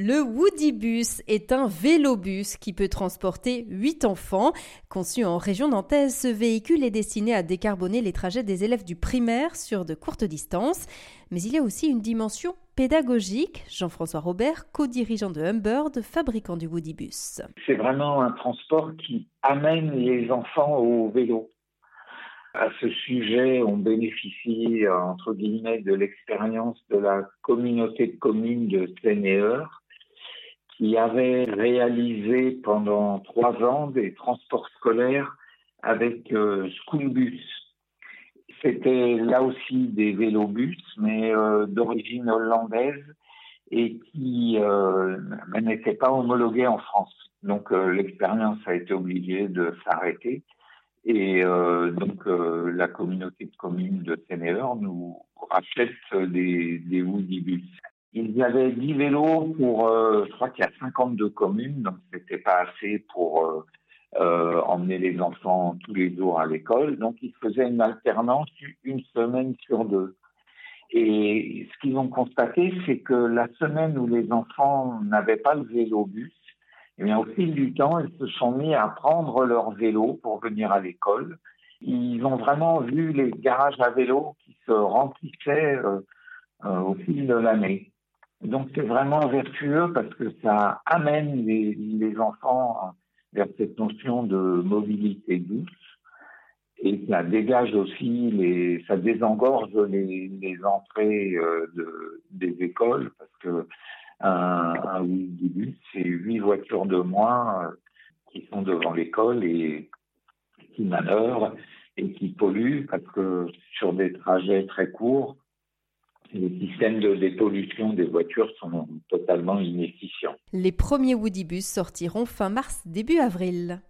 Le Woodybus est un vélobus qui peut transporter 8 enfants. Conçu en région nantaise, ce véhicule est destiné à décarboner les trajets des élèves du primaire sur de courtes distances. Mais il y a aussi une dimension pédagogique. Jean-François Robert, co-dirigeant de Humbird, fabricant du Woodybus. C'est vraiment un transport qui amène les enfants au vélo. À ce sujet, on bénéficie, entre guillemets, de l'expérience de la communauté de communes de Seine-et-Eure, qui avait réalisé pendant trois ans des transports scolaires avec euh, Schoolbus. C'était là aussi des vélobus, mais euh, d'origine hollandaise et qui euh, n'étaient pas homologués en France. Donc euh, l'expérience a été obligée de s'arrêter. Et euh, donc la communauté de communes de Ténéor nous rachète des, des Woodybus. Il y avait 10 vélos pour, euh, je crois qu'il y a 52 communes, donc c'était pas assez pour euh, euh, emmener les enfants tous les jours à l'école. Donc ils faisaient une alternance une semaine sur deux. Et ce qu'ils ont constaté, c'est que la semaine où les enfants n'avaient pas le vélo-bus, eh bien, au fil du temps, ils se sont mis à prendre leur vélo pour venir à l'école. Ils ont vraiment vu les garages à vélo qui se remplissaient au fil de l'année. Donc c'est vraiment vertueux parce que ça amène les, les enfants vers cette notion de mobilité douce. Et ça dégage aussi les, ça désengorge les, les entrées euh, de, des écoles parce que un, un bus, c'est huit voitures de moins euh, qui sont devant l'école et qui manœuvrent et qui polluent parce que sur des trajets très courts, les systèmes de dépollution des voitures sont totalement inefficients. Les premiers Woodybus sortiront fin mars, début avril.